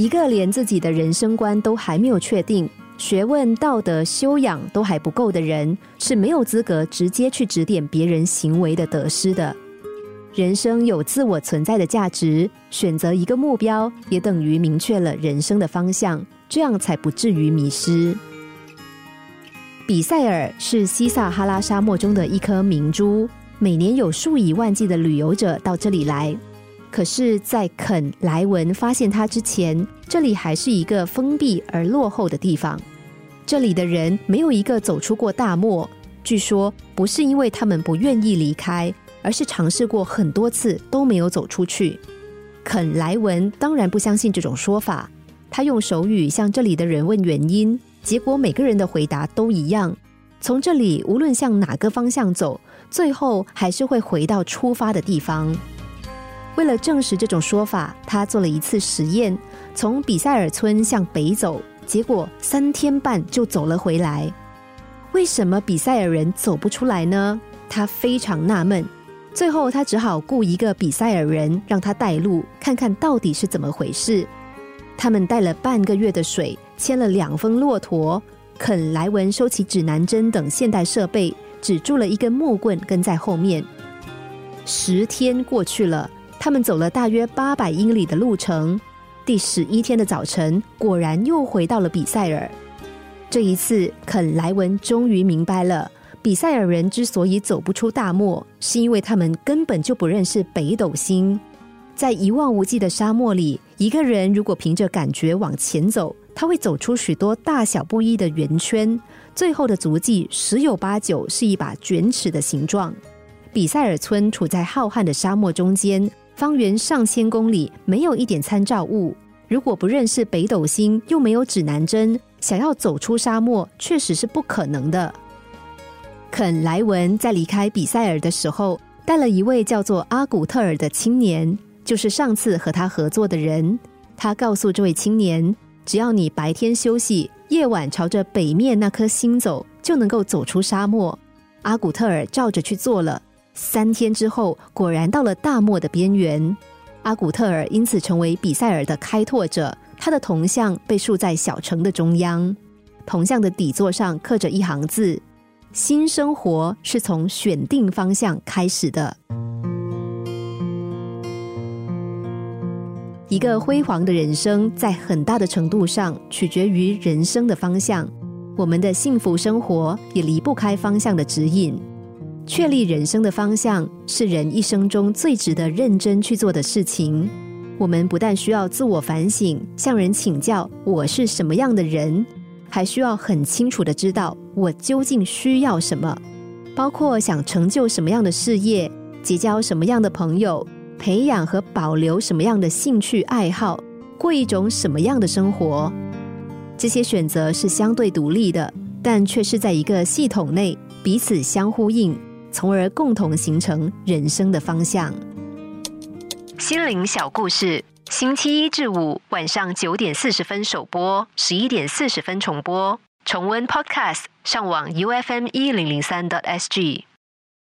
一个连自己的人生观都还没有确定、学问、道德修养都还不够的人，是没有资格直接去指点别人行为的得失的。人生有自我存在的价值，选择一个目标，也等于明确了人生的方向，这样才不至于迷失。比塞尔是西撒哈拉沙漠中的一颗明珠，每年有数以万计的旅游者到这里来。可是，在肯莱文发现它之前，这里还是一个封闭而落后的地方。这里的人没有一个走出过大漠，据说不是因为他们不愿意离开。而是尝试过很多次都没有走出去。肯莱文当然不相信这种说法，他用手语向这里的人问原因，结果每个人的回答都一样：从这里无论向哪个方向走，最后还是会回到出发的地方。为了证实这种说法，他做了一次实验，从比塞尔村向北走，结果三天半就走了回来。为什么比塞尔人走不出来呢？他非常纳闷。最后，他只好雇一个比塞尔人让他带路，看看到底是怎么回事。他们带了半个月的水，牵了两峰骆驼，肯莱文收起指南针等现代设备，只住了一根木棍跟在后面。十天过去了，他们走了大约八百英里的路程。第十一天的早晨，果然又回到了比塞尔。这一次，肯莱文终于明白了。比塞尔人之所以走不出大漠，是因为他们根本就不认识北斗星。在一望无际的沙漠里，一个人如果凭着感觉往前走，他会走出许多大小不一的圆圈，最后的足迹十有八九是一把卷尺的形状。比塞尔村处在浩瀚的沙漠中间，方圆上千公里，没有一点参照物。如果不认识北斗星，又没有指南针，想要走出沙漠，确实是不可能的。肯莱文在离开比塞尔的时候，带了一位叫做阿古特尔的青年，就是上次和他合作的人。他告诉这位青年，只要你白天休息，夜晚朝着北面那颗星走，就能够走出沙漠。阿古特尔照着去做了，三天之后，果然到了大漠的边缘。阿古特尔因此成为比塞尔的开拓者，他的铜像被竖在小城的中央，铜像的底座上刻着一行字。新生活是从选定方向开始的。一个辉煌的人生，在很大的程度上取决于人生的方向。我们的幸福生活也离不开方向的指引。确立人生的方向，是人一生中最值得认真去做的事情。我们不但需要自我反省，向人请教我是什么样的人。还需要很清楚的知道我究竟需要什么，包括想成就什么样的事业，结交什么样的朋友，培养和保留什么样的兴趣爱好，过一种什么样的生活。这些选择是相对独立的，但却是在一个系统内彼此相呼应，从而共同形成人生的方向。心灵小故事。星期一至五晚上九点四十分首播，十一点四十分重播。重温 Podcast，上网 U F M 一零零三 t S G。